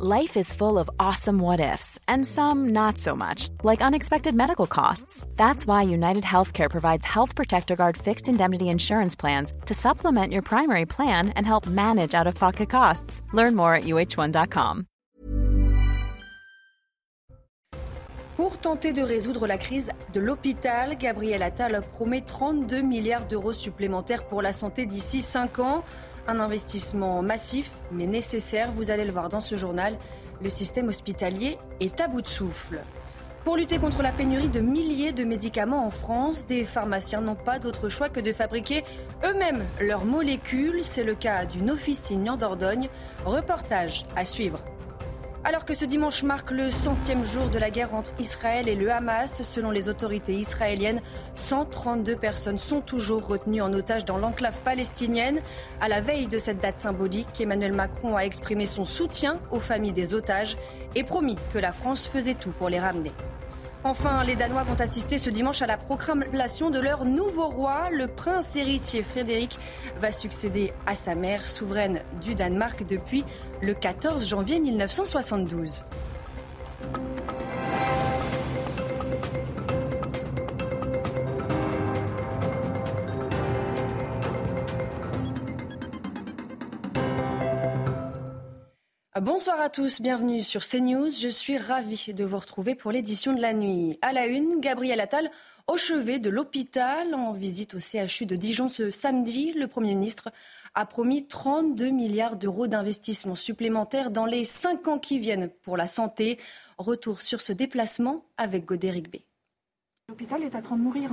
Life is full of awesome what ifs, and some not so much, like unexpected medical costs. That's why United Healthcare provides Health Protector Guard fixed indemnity insurance plans to supplement your primary plan and help manage out of pocket costs. Learn more at uh1.com. Pour tenter de résoudre la crise de l'hôpital, Gabriel Attal promet 32 milliards d'euros supplémentaires pour la santé d'ici 5 ans. Un investissement massif mais nécessaire, vous allez le voir dans ce journal. Le système hospitalier est à bout de souffle. Pour lutter contre la pénurie de milliers de médicaments en France, des pharmaciens n'ont pas d'autre choix que de fabriquer eux-mêmes leurs molécules. C'est le cas d'une officine en Dordogne. Reportage à suivre. Alors que ce dimanche marque le centième jour de la guerre entre Israël et le Hamas, selon les autorités israéliennes, 132 personnes sont toujours retenues en otage dans l'enclave palestinienne. À la veille de cette date symbolique, Emmanuel Macron a exprimé son soutien aux familles des otages et promis que la France faisait tout pour les ramener. Enfin, les Danois vont assister ce dimanche à la proclamation de leur nouveau roi. Le prince héritier Frédéric va succéder à sa mère, souveraine du Danemark depuis le 14 janvier 1972. Bonsoir à tous, bienvenue sur CNews. Je suis ravie de vous retrouver pour l'édition de la nuit. À la une, Gabriel Attal au chevet de l'hôpital en visite au CHU de Dijon ce samedi. Le Premier ministre a promis 32 milliards d'euros d'investissements supplémentaires dans les cinq ans qui viennent pour la santé. Retour sur ce déplacement avec Godéric B. L'hôpital est en train de mourir.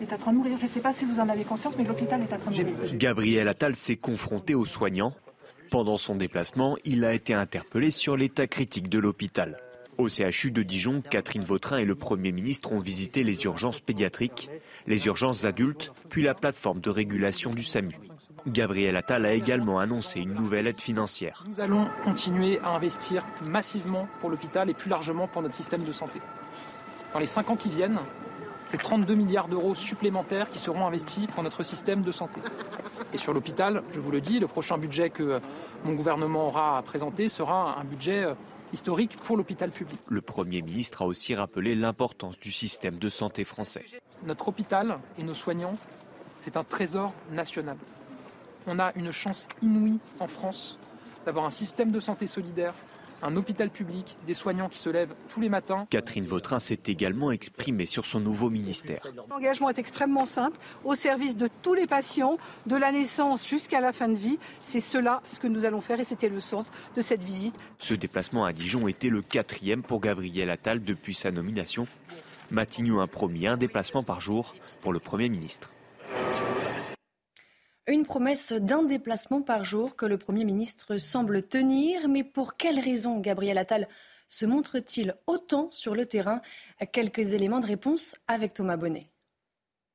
Est en train de mourir. Je ne sais pas si vous en avez conscience, mais l'hôpital est en train de mourir. Gabriel Attal s'est confronté aux soignants pendant son déplacement, il a été interpellé sur l'état critique de l'hôpital. Au CHU de Dijon, Catherine Vautrin et le Premier ministre ont visité les urgences pédiatriques, les urgences adultes, puis la plateforme de régulation du SAMU. Gabriel Attal a également annoncé une nouvelle aide financière. Nous allons continuer à investir massivement pour l'hôpital et plus largement pour notre système de santé. Dans les cinq ans qui viennent, c'est 32 milliards d'euros supplémentaires qui seront investis pour notre système de santé. Et sur l'hôpital, je vous le dis, le prochain budget que mon gouvernement aura à présenter sera un budget euh, historique pour l'hôpital public. Le Premier ministre a aussi rappelé l'importance du système de santé français. Notre hôpital et nos soignants, c'est un trésor national. On a une chance inouïe en France d'avoir un système de santé solidaire un hôpital public, des soignants qui se lèvent tous les matins. Catherine Vautrin s'est également exprimée sur son nouveau ministère. L'engagement est extrêmement simple, au service de tous les patients, de la naissance jusqu'à la fin de vie. C'est cela ce que nous allons faire et c'était le sens de cette visite. Ce déplacement à Dijon était le quatrième pour Gabriel Attal depuis sa nomination. Matignon a promis un déplacement par jour pour le Premier ministre. Une promesse d'un déplacement par jour que le Premier ministre semble tenir. Mais pour quelles raisons Gabriel Attal se montre-t-il autant sur le terrain? Quelques éléments de réponse avec Thomas Bonnet.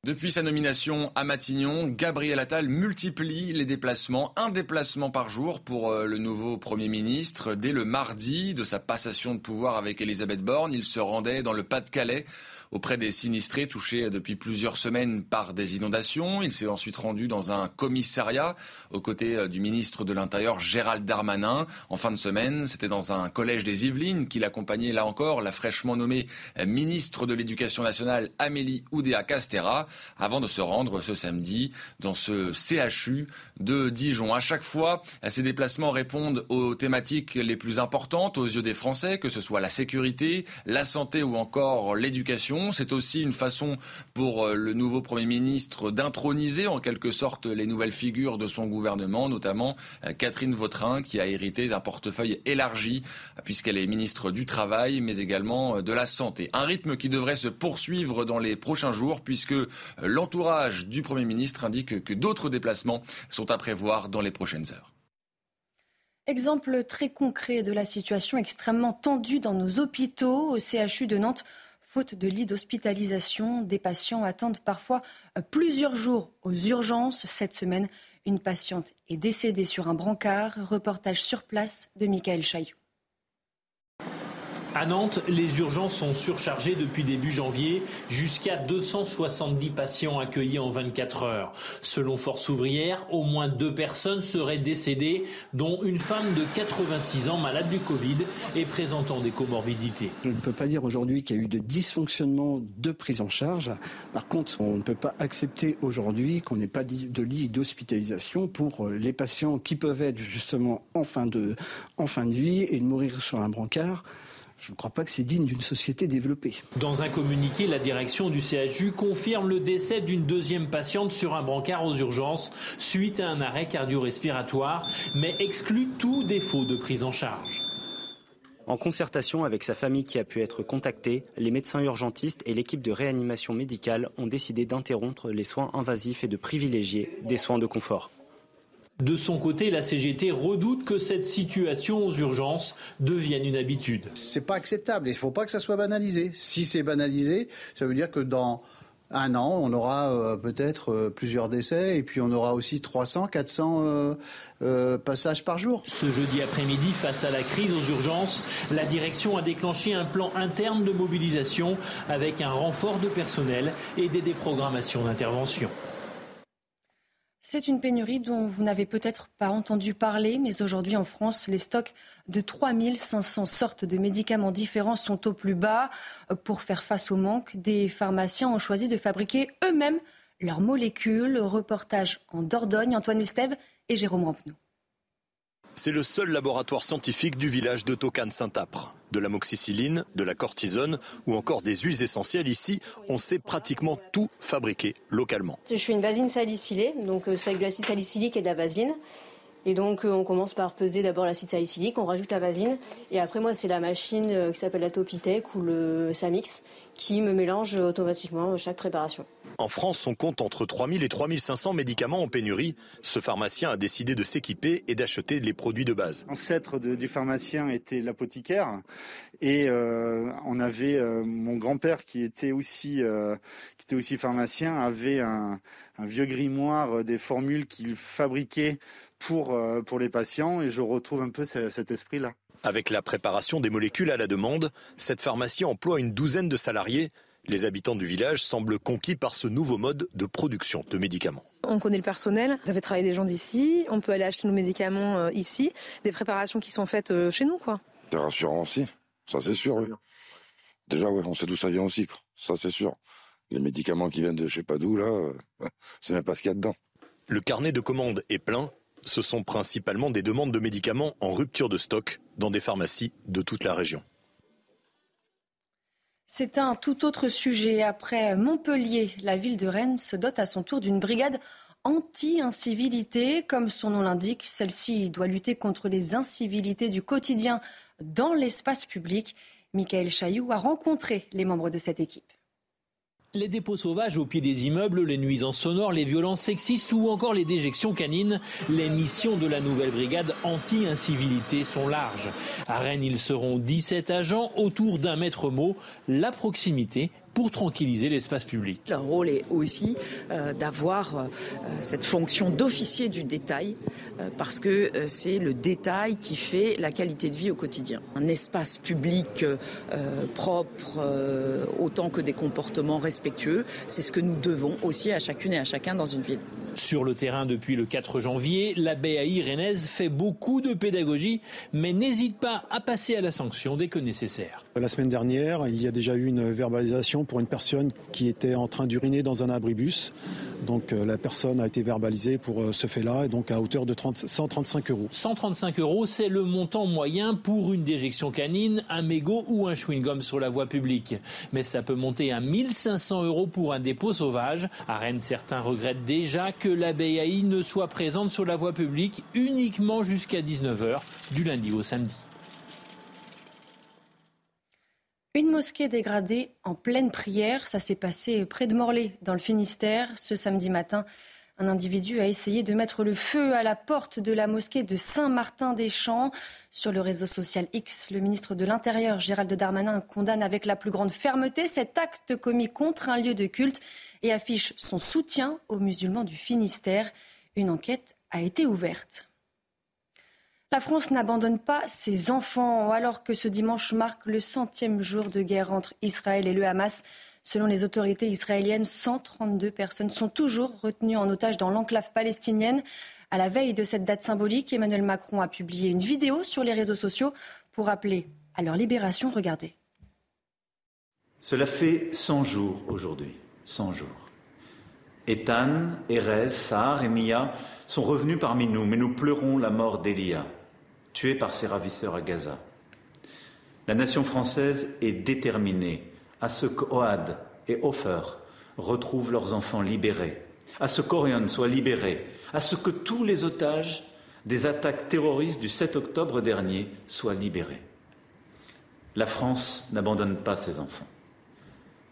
Depuis sa nomination à Matignon, Gabriel Attal multiplie les déplacements, un déplacement par jour pour euh, le nouveau Premier ministre. Dès le mardi de sa passation de pouvoir avec Elisabeth Borne, il se rendait dans le Pas-de-Calais auprès des sinistrés touchés depuis plusieurs semaines par des inondations. Il s'est ensuite rendu dans un commissariat aux côtés euh, du ministre de l'Intérieur Gérald Darmanin. En fin de semaine, c'était dans un collège des Yvelines qu'il accompagnait là encore la fraîchement nommée euh, ministre de l'Éducation nationale Amélie Oudéa-Castera avant de se rendre ce samedi dans ce CHU de Dijon. À chaque fois, ces déplacements répondent aux thématiques les plus importantes aux yeux des Français, que ce soit la sécurité, la santé ou encore l'éducation. C'est aussi une façon pour euh, le nouveau Premier ministre d'introniser en quelque sorte les nouvelles figures de son gouvernement, notamment euh, Catherine Vautrin, qui a hérité d'un portefeuille élargi, puisqu'elle est ministre du Travail, mais également euh, de la Santé. Un rythme qui devrait se poursuivre dans les prochains jours, puisque l'entourage du Premier ministre indique que d'autres déplacements sont à prévoir dans les prochaines heures. Exemple très concret de la situation extrêmement tendue dans nos hôpitaux. Au CHU de Nantes, Faute de lits d'hospitalisation, des patients attendent parfois plusieurs jours aux urgences. Cette semaine, une patiente est décédée sur un brancard. Reportage sur place de Michael Chaillou. À Nantes, les urgences sont surchargées depuis début janvier, jusqu'à 270 patients accueillis en 24 heures. Selon Force ouvrière, au moins deux personnes seraient décédées, dont une femme de 86 ans malade du Covid et présentant des comorbidités. Je ne peux pas dire aujourd'hui qu'il y a eu de dysfonctionnement de prise en charge. Par contre, on ne peut pas accepter aujourd'hui qu'on n'ait pas de lit d'hospitalisation pour euh, les patients qui peuvent être justement en fin de, en fin de vie et de mourir sur un brancard. Je ne crois pas que c'est digne d'une société développée. Dans un communiqué, la direction du CHU confirme le décès d'une deuxième patiente sur un brancard aux urgences suite à un arrêt cardio-respiratoire, mais exclut tout défaut de prise en charge. En concertation avec sa famille qui a pu être contactée, les médecins urgentistes et l'équipe de réanimation médicale ont décidé d'interrompre les soins invasifs et de privilégier des soins de confort. De son côté, la CGT redoute que cette situation aux urgences devienne une habitude. C'est pas acceptable. Il ne faut pas que ça soit banalisé. Si c'est banalisé, ça veut dire que dans un an, on aura euh, peut-être euh, plusieurs décès et puis on aura aussi 300, 400 euh, passages par jour. Ce jeudi après-midi, face à la crise aux urgences, la direction a déclenché un plan interne de mobilisation avec un renfort de personnel et des déprogrammations d'intervention. C'est une pénurie dont vous n'avez peut-être pas entendu parler, mais aujourd'hui en France, les stocks de 3500 sortes de médicaments différents sont au plus bas. Pour faire face au manque, des pharmaciens ont choisi de fabriquer eux-mêmes leurs molécules. Reportage en Dordogne, Antoine Estève et Jérôme Rampenou. C'est le seul laboratoire scientifique du village de Tocane-Saint-Apre de l'amoxicilline, de la cortisone ou encore des huiles essentielles. Ici, on sait pratiquement tout fabriquer localement. Je fais une vaseline salicylée, donc euh, c'est de l'acide salicylique et de la vaseline. Et donc euh, on commence par peser d'abord l'acide salicylique, on rajoute la vaseline, et après moi c'est la machine euh, qui s'appelle la Topitech ou le Samix qui me mélange automatiquement chaque préparation. En France, on compte entre 3000 et 3500 médicaments en pénurie. Ce pharmacien a décidé de s'équiper et d'acheter les produits de base. L'ancêtre du pharmacien était l'apothicaire et euh, on avait euh, mon grand-père qui était aussi euh, qui était aussi pharmacien avait un, vieux grimoire des formules qu'il fabriquait pour pour les patients et je retrouve un peu cet esprit-là. Avec la préparation des molécules à la demande, cette pharmacie emploie une douzaine de salariés les habitants du village semblent conquis par ce nouveau mode de production de médicaments. On connaît le personnel, ça fait travailler des gens d'ici, on peut aller acheter nos médicaments euh, ici, des préparations qui sont faites euh, chez nous. quoi. C'est rassurant aussi, ça c'est sûr. Déjà, on sait d'où ça vient aussi, ça c'est sûr. Les médicaments qui viennent de je sais pas d'où, là, euh, c'est même pas ce qu'il y a dedans. Le carnet de commandes est plein. Ce sont principalement des demandes de médicaments en rupture de stock dans des pharmacies de toute la région. C'est un tout autre sujet. Après Montpellier, la ville de Rennes se dote à son tour d'une brigade anti-incivilité. Comme son nom l'indique, celle-ci doit lutter contre les incivilités du quotidien dans l'espace public. Michael Chailloux a rencontré les membres de cette équipe. Les dépôts sauvages au pied des immeubles, les nuisances sonores, les violences sexistes ou encore les déjections canines, les missions de la nouvelle brigade anti-incivilité sont larges. À Rennes, ils seront 17 agents autour d'un maître mot, la proximité pour tranquilliser l'espace public. Leur rôle est aussi euh, d'avoir euh, cette fonction d'officier du détail, euh, parce que c'est le détail qui fait la qualité de vie au quotidien. Un espace public propre, autant que des comportements respectueux, c'est ce que nous devons aussi à chacune et à chacun dans une ville. Sur le terrain depuis le 4 janvier, la BAI rennaise fait beaucoup de pédagogie, mais n'hésite pas à passer à la sanction dès que nécessaire. La semaine dernière, il y a déjà eu une verbalisation pour une personne qui était en train d'uriner dans un abribus. Donc euh, la personne a été verbalisée pour euh, ce fait-là, et donc à hauteur de 135 euros. 135 euros, c'est le montant moyen pour une déjection canine, un mégot ou un chewing-gum sur la voie publique. Mais ça peut monter à 1500 euros pour un dépôt sauvage. À Rennes, certains regrettent déjà que la BAI ne soit présente sur la voie publique uniquement jusqu'à 19h du lundi au samedi. Une mosquée dégradée en pleine prière, ça s'est passé près de Morlaix, dans le Finistère. Ce samedi matin, un individu a essayé de mettre le feu à la porte de la mosquée de Saint-Martin-des-Champs. Sur le réseau social X, le ministre de l'Intérieur, Gérald Darmanin, condamne avec la plus grande fermeté cet acte commis contre un lieu de culte et affiche son soutien aux musulmans du Finistère. Une enquête a été ouverte. La France n'abandonne pas ses enfants alors que ce dimanche marque le centième jour de guerre entre Israël et le Hamas. Selon les autorités israéliennes, 132 personnes sont toujours retenues en otage dans l'enclave palestinienne. À la veille de cette date symbolique, Emmanuel Macron a publié une vidéo sur les réseaux sociaux pour appeler à leur libération. Regardez. Cela fait 100 jours aujourd'hui. 100 jours. Ethan, Erez, Sahar et Mia sont revenus parmi nous, mais nous pleurons la mort d'Elia tués par ses ravisseurs à Gaza. La nation française est déterminée à ce qu'Oad et Ofer retrouvent leurs enfants libérés, à ce qu'Orion soit libéré, à ce que tous les otages des attaques terroristes du 7 octobre dernier soient libérés. La France n'abandonne pas ses enfants.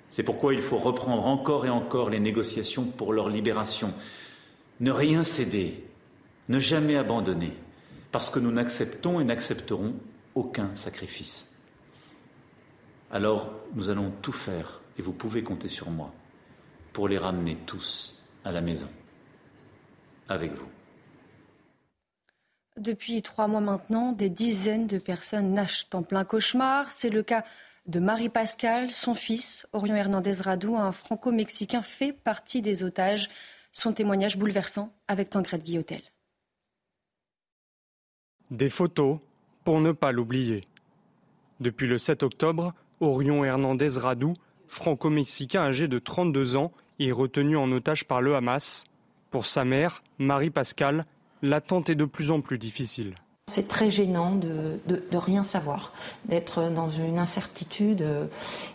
C'est pourquoi il faut reprendre encore et encore les négociations pour leur libération. Ne rien céder, ne jamais abandonner parce que nous n'acceptons et n'accepterons aucun sacrifice. Alors nous allons tout faire, et vous pouvez compter sur moi, pour les ramener tous à la maison, avec vous. Depuis trois mois maintenant, des dizaines de personnes nagent en plein cauchemar. C'est le cas de Marie Pascal, son fils, Orion Hernandez Radou, un franco-mexicain, fait partie des otages. Son témoignage bouleversant avec Tancred Guillotel. Des photos pour ne pas l'oublier. Depuis le 7 octobre, Orion Hernandez Radou, franco-mexicain âgé de 32 ans, est retenu en otage par le Hamas. Pour sa mère, Marie Pascal, l'attente est de plus en plus difficile. C'est très gênant de, rien savoir, d'être dans une incertitude.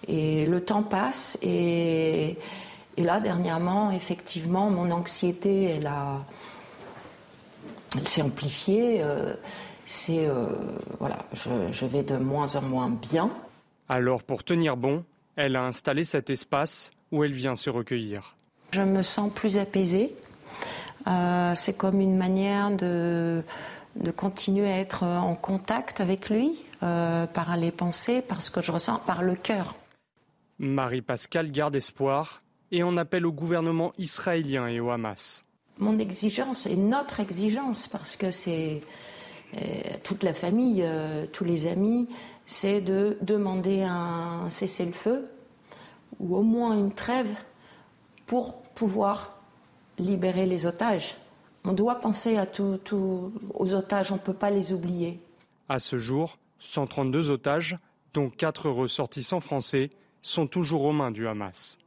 Et le temps passe. Et, et là, dernièrement, effectivement, mon anxiété, elle a, elle s'est amplifiée. Euh, c'est euh, voilà, je, vais de moins en moins bien. Alors, pour tenir bon, elle a installé cet espace où elle vient se recueillir. Je me sens plus apaisée. Euh, c'est comme une manière de, de continuer à être en contact avec lui par les pensées, par ce que je ressens, par le cœur. Marie-Pascale garde espoir et en appelle au gouvernement israélien et au Hamas mon exigence et notre exigence, parce que c'est euh, toute la famille, euh, tous les amis, c'est de demander un cessez-le-feu ou au moins une trêve pour pouvoir libérer les otages. On doit penser à aux otages, on ne peut pas les oublier. À ce jour, 132 otages, dont 4 ressortissants français, sont toujours aux mains du Hamas.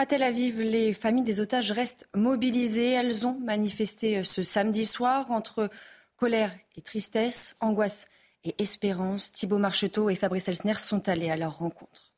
À Tel Aviv, les familles des otages restent mobilisées. Elles ont manifesté euh, ce samedi soir entre colère et tristesse, angoisse et espérance. Thibault Marcheteau et Fabrice Elsner sont allés à leur rencontre.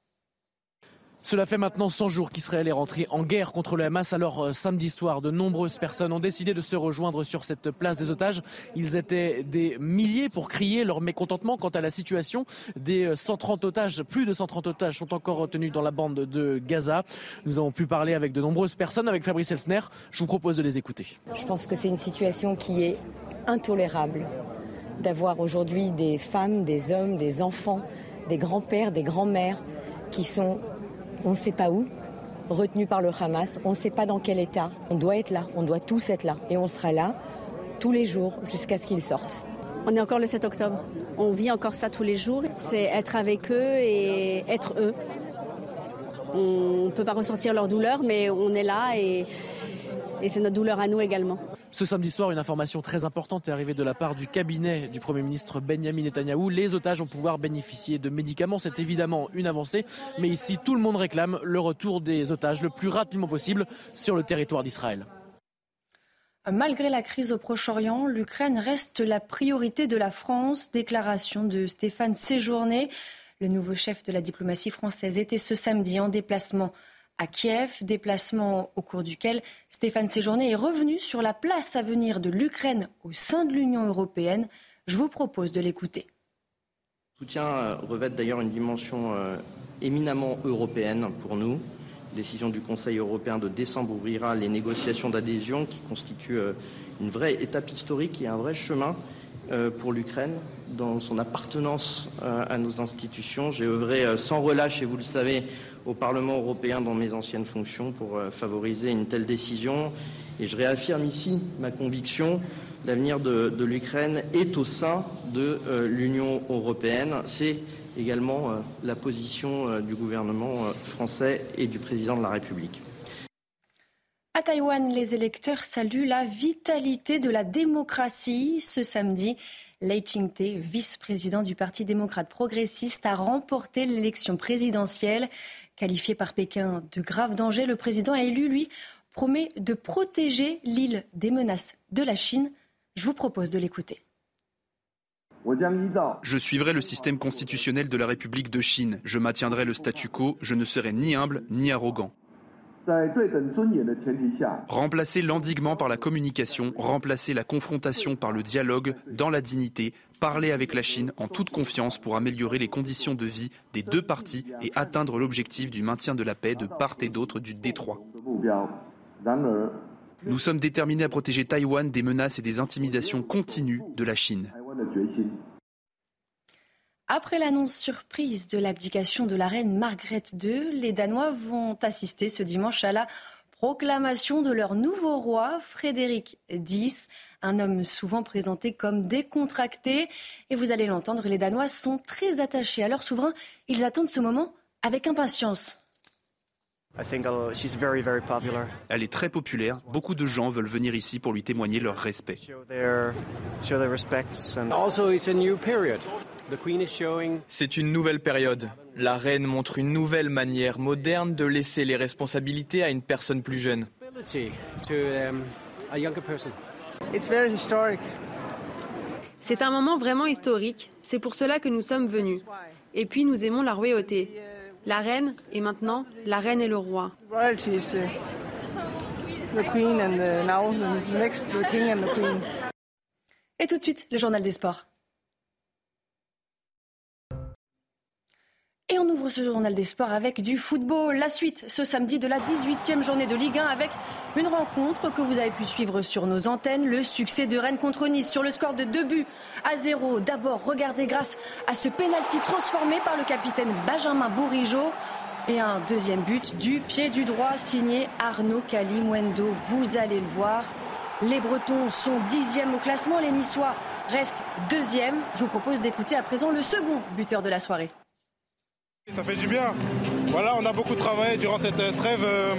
Cela fait maintenant 100 jours qu'Israël est rentré en guerre contre le Hamas. Alors euh, samedi soir, de nombreuses personnes ont décidé de se rejoindre sur cette place des otages. Ils étaient des milliers pour crier leur mécontentement quant à la situation. Des 130 euh, otages, plus de 130 otages sont encore retenus dans la bande de Gaza. Nous avons pu parler avec de nombreuses personnes, avec Fabrice Elsner. Je vous propose de les écouter. Je pense que c'est une situation qui est intolérable d'avoir aujourd'hui des femmes, des hommes, des enfants, des grands-pères, des grands-mères qui sont on ne sait pas où, retenu par le Hamas, on ne sait pas dans quel état. On doit être là, on doit tous être là. Et on sera là tous les jours jusqu'à ce qu'ils sortent. On est encore le 7 octobre. On vit encore ça tous les jours. C'est être avec eux et être eux. On ne peut pas ressortir leur douleur, mais on est là et, et c'est notre douleur à nous également. Ce samedi soir, une information très importante est arrivée de la part du cabinet du Premier ministre Benjamin Netanyahou. Les otages vont pouvoir bénéficier de médicaments. C'est évidemment une avancée. Mais ici, tout le monde réclame le retour des otages le plus rapidement possible sur le territoire d'Israël. Malgré la crise au Proche-Orient, l'Ukraine reste la priorité de la France. Déclaration de Stéphane Séjourné. Le nouveau chef de la diplomatie française était ce samedi en déplacement à Kiev, déplacement au cours duquel Stéphane Séjourné est revenu sur la place à venir de l'Ukraine au sein de l'Union européenne. Je vous propose de l'écouter. Le soutien euh, revêt d'ailleurs une dimension euh, éminemment européenne pour nous. La décision du Conseil européen de décembre ouvrira les négociations d'adhésion qui constituent euh, une vraie étape historique et un vrai chemin pour l'Ukraine dans son appartenance à nos institutions. J'ai œuvré sans relâche, et vous le savez, au Parlement européen dans mes anciennes fonctions pour euh, favoriser une telle décision. Et je réaffirme ici ma conviction l'avenir de, l'Ukraine est au sein de l'Union européenne. C'est également la position du gouvernement français et du président de la République. À Taïwan, les électeurs saluent la vitalité de la démocratie. Ce samedi, Lei Ching-te, vice-président du Parti démocrate progressiste, a remporté l'élection présidentielle. Qualifié par Pékin de grave danger, le président élu, lui, promet de protéger l'île des menaces de la Chine. Je vous propose de l'écouter. Je suivrai le système constitutionnel de la République de Chine. Je maintiendrai le statu quo. Je ne serai ni humble ni arrogant. Remplacer l'endiguement par la communication, remplacer la confrontation par le dialogue dans la dignité, parler avec la Chine en toute confiance pour améliorer les conditions de vie des deux parties et atteindre l'objectif du maintien de la paix de part et d'autre du détroit. Nous sommes déterminés à protéger Taïwan des menaces et des intimidations continues de la Chine. Après l'annonce surprise de l'abdication de la reine Margrethe II, les Danois vont assister ce dimanche à la proclamation de leur nouveau roi, Frédéric X, un homme souvent présenté comme décontracté. Et vous allez l'entendre, les Danois sont très attachés à leur souverain. Ils attendent ce moment avec impatience. Elle est très populaire. Beaucoup de gens veulent venir ici pour lui témoigner leur respect. C'est une nouvelle période. La reine montre une nouvelle manière moderne de laisser les responsabilités à une personne plus jeune. C'est un moment vraiment historique. C'est pour cela que nous sommes venus. Et puis nous aimons la royauté. La reine et maintenant la reine et le roi. Et tout de suite, le journal des sports. Et on ouvre ce journal des sports avec du football. La suite ce samedi de la 18e journée de Ligue 1 avec une rencontre que vous avez pu suivre sur nos antennes. Le succès de Rennes contre Nice sur le score de 2 buts à 0. D'abord, regardez grâce à ce pénalty transformé par le capitaine Benjamin Bourigeau. Et un deuxième but du pied du droit signé Arnaud Kalimwendo. Vous allez le voir. Les Bretons sont dixièmes au classement. Les Niçois restent deuxièmes. Je vous propose d'écouter à présent le second buteur de la soirée. Ça fait du bien. Voilà, on a beaucoup travaillé durant cette euh, trêve euh,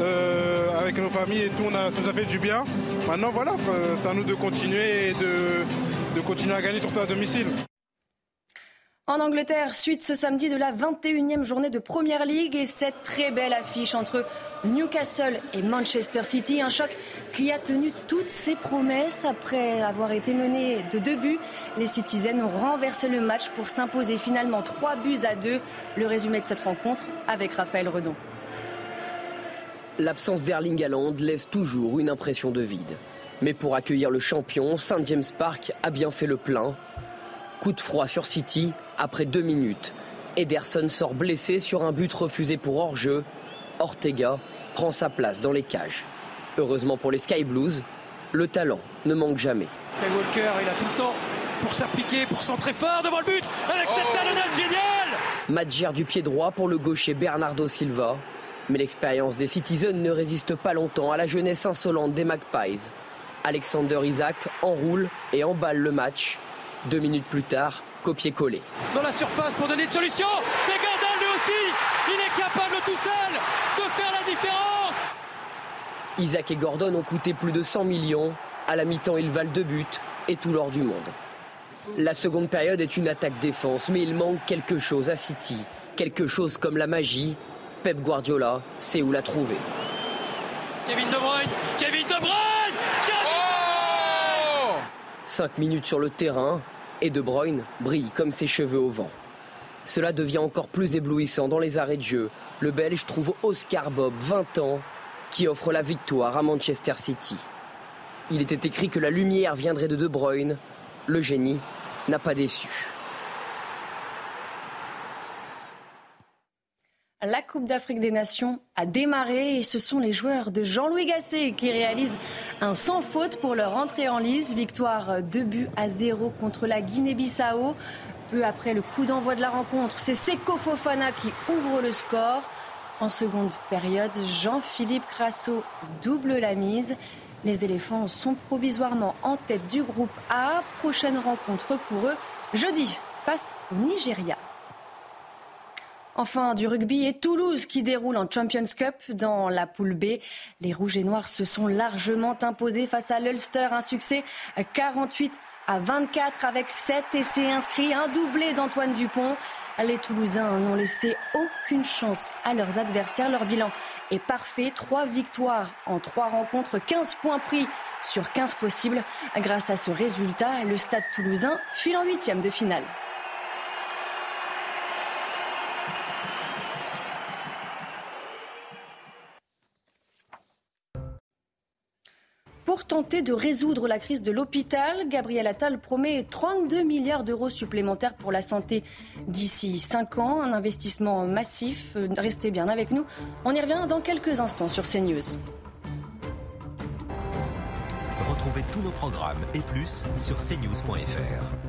euh, avec nos familles et tout. ça nous a fait du bien. Maintenant, voilà, c'est à nous de continuer et de, de continuer à gagner, surtout à domicile. En Angleterre, suite ce samedi de la 21e journée de Première League et cette très belle affiche entre Newcastle et Manchester City. Un choc qui a tenu toutes ses promesses. Après avoir été mené de deux buts, les Citizens ont renversé le match pour s'imposer finalement trois buts à deux. Le résumé de cette rencontre avec Raphaël Redon. L'absence d'Erling Haaland laisse toujours une impression de vide. Mais pour accueillir le champion, Saint James Park a bien fait le plein. Coup de froid sur City après deux minutes. Ederson sort blessé sur un but refusé pour hors-jeu. Ortega prend sa place dans les cages. Heureusement pour les Sky Blues, le talent ne manque jamais. Kyle Walker, il a tout le temps pour s'appliquer, pour centrer fort devant le but, avec cette talonnade géniale Madjer du pied droit pour le gaucher Bernardo Silva. Mais l'expérience des Citizens ne résiste pas longtemps à la jeunesse insolente des Magpies. Alexander Isaac enroule et emballe le match. Deux minutes plus tard, copier-coller. Dans la surface pour donner une solution, mais Gardel lui aussi, il est capable tout seul de faire la différence. Isaac et Gordon ont coûté plus de 100 millions. À la mi-temps, ils valent deux buts et tout l'or du monde. La seconde période est une attaque-défense, mais il manque quelque chose à City. Quelque chose comme la magie. Pep Guardiola sait où la trouver. Kevin De Bruyne Kevin De Bruyne Kevin 5 minutes sur le terrain, et De Bruyne brille comme ses cheveux au vent. Cela devient encore plus éblouissant dans les arrêts de jeu. Le Belge trouve Oscar Bob, 20 ans, qui offre la victoire à Manchester City. Il était écrit que la lumière viendrait de De Bruyne. Le génie n'a pas déçu. La Coupe d'Afrique des Nations a démarré et ce sont les joueurs de Jean-Louis Gasset qui réalisent un sans faute pour leur entrée en lice. Victoire 2 buts à 0 contre la Guinée-Bissau. Peu après le coup d'envoi de la rencontre, c'est Seko Fofana qui ouvre le score. En seconde période, Jean-Philippe Crasso double la mise. Les éléphants sont provisoirement en tête du groupe A. Prochaine rencontre pour eux jeudi face au Nigeria. Enfin, du rugby et Toulouse qui déroule en Champions Cup dans la poule B. Les Rouges et Noirs se sont largement imposés face à l'Ulster. Un succès 48 à 24 avec 7 essais inscrits, un doublé d'Antoine Dupont. Les Toulousains n'ont laissé aucune chance à leurs adversaires. Leur bilan est parfait. 3 victoires en 3 rencontres, 15 points pris sur 15 possibles. Grâce à ce résultat, le stade toulousain file en huitième de finale. Tenter de résoudre la crise de l'hôpital, Gabriel Attal promet 32 milliards d'euros supplémentaires pour la santé d'ici 5 ans, un investissement massif. Restez bien avec nous. On y revient dans quelques instants sur CNews. Retrouvez tous nos programmes et plus sur cnews.fr.